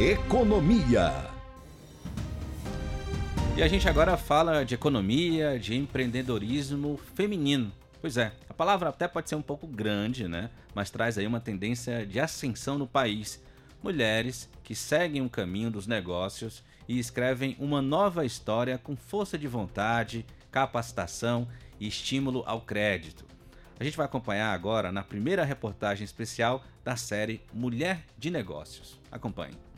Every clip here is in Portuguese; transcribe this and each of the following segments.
Economia. E a gente agora fala de economia, de empreendedorismo feminino. Pois é, a palavra até pode ser um pouco grande, né? Mas traz aí uma tendência de ascensão no país. Mulheres que seguem o caminho dos negócios e escrevem uma nova história com força de vontade, capacitação e estímulo ao crédito. A gente vai acompanhar agora na primeira reportagem especial da série Mulher de Negócios. Acompanhe.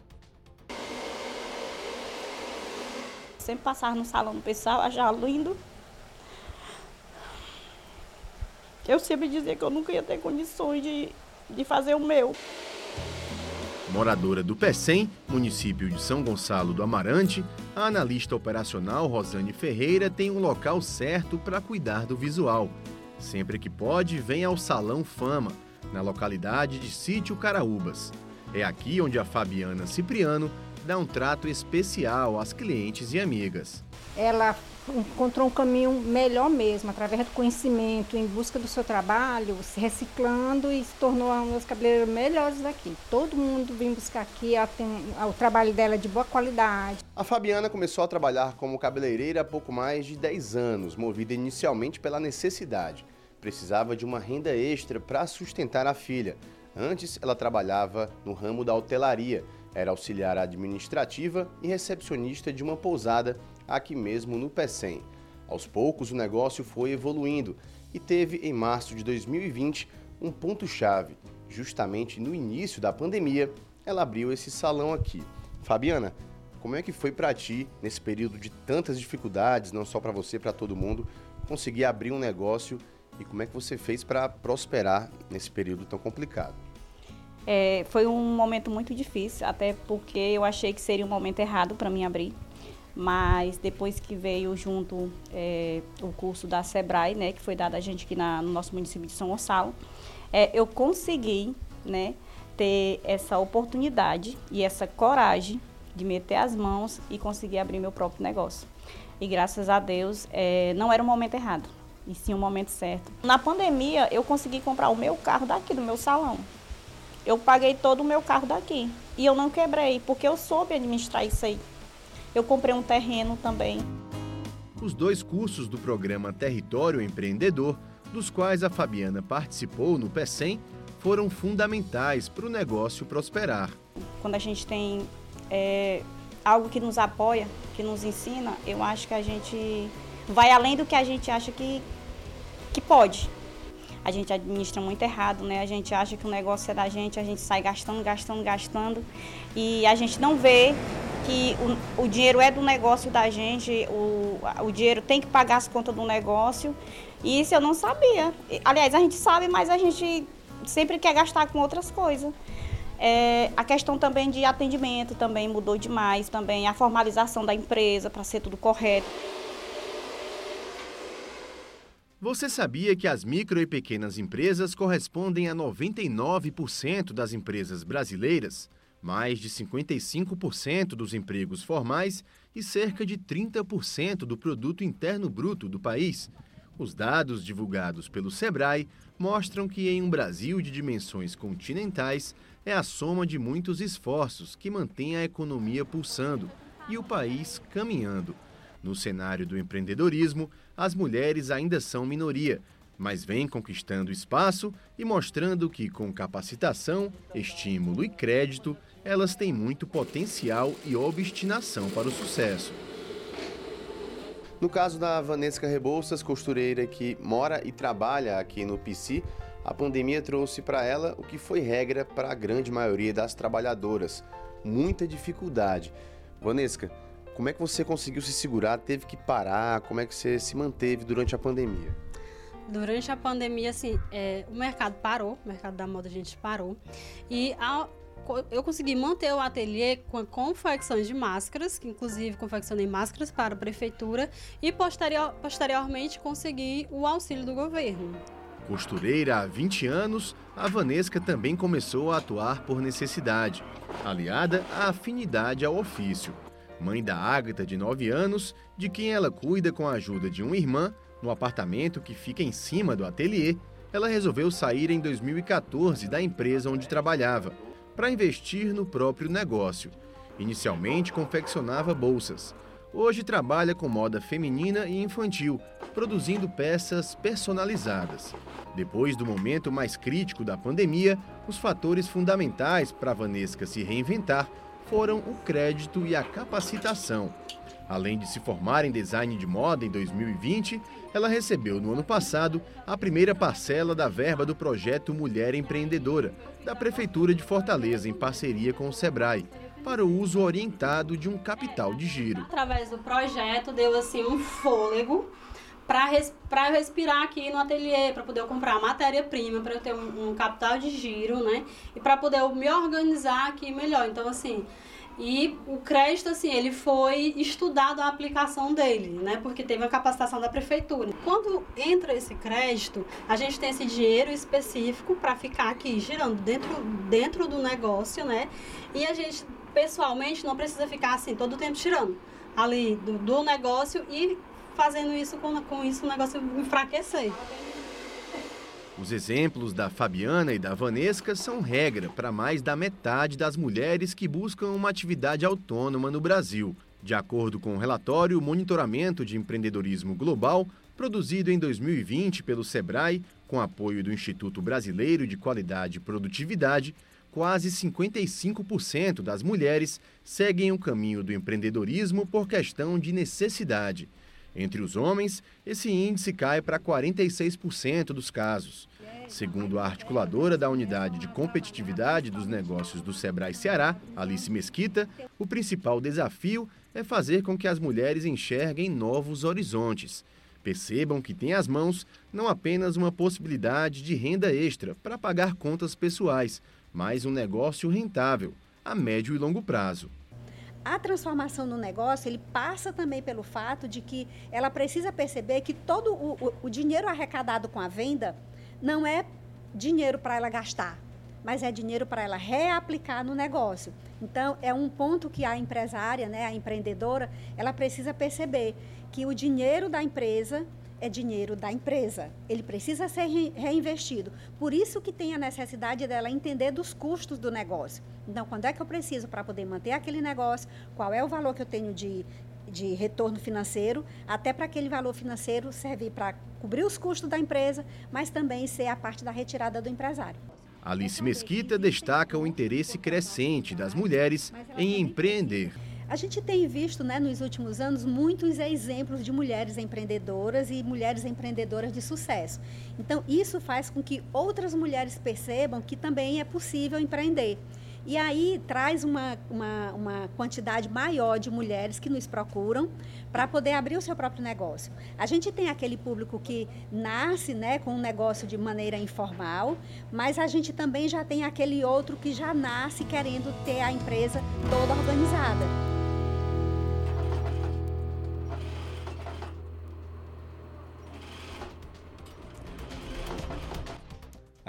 Sempre passava no salão do pessoal, achava lindo. Eu sempre dizia que eu nunca ia ter condições de, de fazer o meu. Moradora do Pecém, município de São Gonçalo do Amarante, a analista operacional Rosane Ferreira tem um local certo para cuidar do visual. Sempre que pode, vem ao Salão Fama, na localidade de Sítio Caraúbas. É aqui onde a Fabiana Cipriano dá um trato especial às clientes e amigas. Ela encontrou um caminho melhor mesmo, através do conhecimento, em busca do seu trabalho, se reciclando e se tornou uma das cabeleireiras melhores daqui. Todo mundo vem buscar aqui, tem, o trabalho dela é de boa qualidade. A Fabiana começou a trabalhar como cabeleireira há pouco mais de 10 anos, movida inicialmente pela necessidade. Precisava de uma renda extra para sustentar a filha. Antes, ela trabalhava no ramo da hotelaria era auxiliar administrativa e recepcionista de uma pousada aqui mesmo no Pecém. Aos poucos, o negócio foi evoluindo e teve, em março de 2020, um ponto-chave. Justamente no início da pandemia, ela abriu esse salão aqui. Fabiana, como é que foi para ti, nesse período de tantas dificuldades, não só para você, para todo mundo, conseguir abrir um negócio e como é que você fez para prosperar nesse período tão complicado? É, foi um momento muito difícil, até porque eu achei que seria um momento errado para mim abrir. Mas depois que veio junto é, o curso da Sebrae, né, que foi dado a gente aqui na, no nosso município de São Gonçalo, é, eu consegui né, ter essa oportunidade e essa coragem de meter as mãos e conseguir abrir meu próprio negócio. E graças a Deus, é, não era o momento errado, e sim o momento certo. Na pandemia, eu consegui comprar o meu carro daqui do meu salão. Eu paguei todo o meu carro daqui. E eu não quebrei, porque eu soube administrar isso aí. Eu comprei um terreno também. Os dois cursos do programa Território Empreendedor, dos quais a Fabiana participou no PECEM, foram fundamentais para o negócio prosperar. Quando a gente tem é, algo que nos apoia, que nos ensina, eu acho que a gente vai além do que a gente acha que, que pode a gente administra muito errado, né? A gente acha que o negócio é da gente, a gente sai gastando, gastando, gastando e a gente não vê que o, o dinheiro é do negócio da gente, o, o dinheiro tem que pagar as contas do negócio. E isso eu não sabia. Aliás, a gente sabe, mas a gente sempre quer gastar com outras coisas. É, a questão também de atendimento também mudou demais, também a formalização da empresa para ser tudo correto. Você sabia que as micro e pequenas empresas correspondem a 99% das empresas brasileiras, mais de 55% dos empregos formais e cerca de 30% do produto interno bruto do país? Os dados divulgados pelo Sebrae mostram que em um Brasil de dimensões continentais é a soma de muitos esforços que mantém a economia pulsando e o país caminhando. No cenário do empreendedorismo, as mulheres ainda são minoria, mas vêm conquistando espaço e mostrando que, com capacitação, estímulo e crédito, elas têm muito potencial e obstinação para o sucesso. No caso da Vanessa Rebouças, costureira que mora e trabalha aqui no PC, a pandemia trouxe para ela o que foi regra para a grande maioria das trabalhadoras: muita dificuldade. Vanessa, como é que você conseguiu se segurar? Teve que parar? Como é que você se manteve durante a pandemia? Durante a pandemia, assim, é, o mercado parou, o mercado da moda a gente parou. E a, eu consegui manter o ateliê com a confecção de máscaras, que inclusive confeccionei máscaras para a prefeitura, e posterior, posteriormente consegui o auxílio do governo. Costureira há 20 anos, a Vanesca também começou a atuar por necessidade, aliada à afinidade ao ofício mãe da Ágata, de 9 anos, de quem ela cuida com a ajuda de uma irmã, no apartamento que fica em cima do ateliê, ela resolveu sair em 2014 da empresa onde trabalhava, para investir no próprio negócio. Inicialmente confeccionava bolsas. Hoje trabalha com moda feminina e infantil, produzindo peças personalizadas. Depois do momento mais crítico da pandemia, os fatores fundamentais para Vanesca se reinventar foram o crédito e a capacitação. Além de se formar em design de moda em 2020, ela recebeu no ano passado a primeira parcela da verba do projeto Mulher Empreendedora, da Prefeitura de Fortaleza, em parceria com o Sebrae, para o uso orientado de um capital de giro. Através do projeto, deu assim um fôlego para res, respirar aqui no ateliê, para poder comprar matéria-prima, para eu ter um, um, capital de giro, né? E para poder me organizar aqui melhor. Então, assim, e o crédito, assim, ele foi estudado a aplicação dele, né? Porque teve uma capacitação da prefeitura. Quando entra esse crédito, a gente tem esse dinheiro específico para ficar aqui girando dentro, dentro do negócio, né? E a gente, pessoalmente, não precisa ficar assim todo o tempo tirando ali do, do negócio e fazendo isso com, com isso o negócio enfraquecer. Os exemplos da Fabiana e da Vanesca são regra para mais da metade das mulheres que buscam uma atividade autônoma no Brasil. De acordo com o relatório Monitoramento de Empreendedorismo Global, produzido em 2020 pelo SEBRAE, com apoio do Instituto Brasileiro de Qualidade e Produtividade, quase 55% das mulheres seguem o caminho do empreendedorismo por questão de necessidade. Entre os homens, esse índice cai para 46% dos casos. Segundo a articuladora da Unidade de Competitividade dos Negócios do Sebrae Ceará, Alice Mesquita, o principal desafio é fazer com que as mulheres enxerguem novos horizontes. Percebam que têm às mãos não apenas uma possibilidade de renda extra para pagar contas pessoais, mas um negócio rentável, a médio e longo prazo a transformação no negócio ele passa também pelo fato de que ela precisa perceber que todo o, o, dinheiro arrecadado com a venda não é dinheiro para ela gastar, mas é dinheiro para ela reaplicar no negócio. Então, é um ponto que a empresária, né, a empreendedora, ela precisa perceber que o dinheiro da empresa é dinheiro da empresa. Ele precisa ser reinvestido. Por isso que tem a necessidade dela entender dos custos do negócio. Então, quando é que eu preciso para poder manter aquele negócio? Qual é o valor que eu tenho de, de retorno financeiro? Até para aquele valor financeiro servir para cobrir os custos da empresa, mas também ser a parte da retirada do empresário. Alice Mesquita destaca o interesse crescente das mulheres em empreender. A gente tem visto né, nos últimos anos muitos exemplos de mulheres empreendedoras e mulheres empreendedoras de sucesso. Então, isso faz com que outras mulheres percebam que também é possível empreender. E aí traz uma, uma, uma, quantidade maior de mulheres que nos procuram para poder abrir o seu próprio negócio. A gente tem aquele público que nasce né, com um negócio de maneira informal, mas a gente também já tem aquele outro que já nasce querendo ter a empresa toda organizada.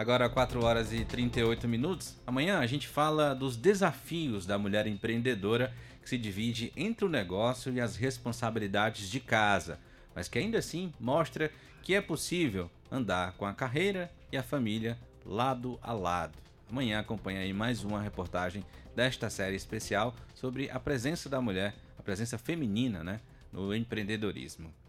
Agora 4 horas e 38 minutos. Amanhã a gente fala dos desafios da mulher empreendedora que se divide entre o negócio e as responsabilidades de casa, mas que ainda assim mostra que é possível andar com a carreira e a família lado a lado. Amanhã acompanha aí mais uma reportagem desta série especial sobre a presença da mulher, a presença feminina, né, no empreendedorismo.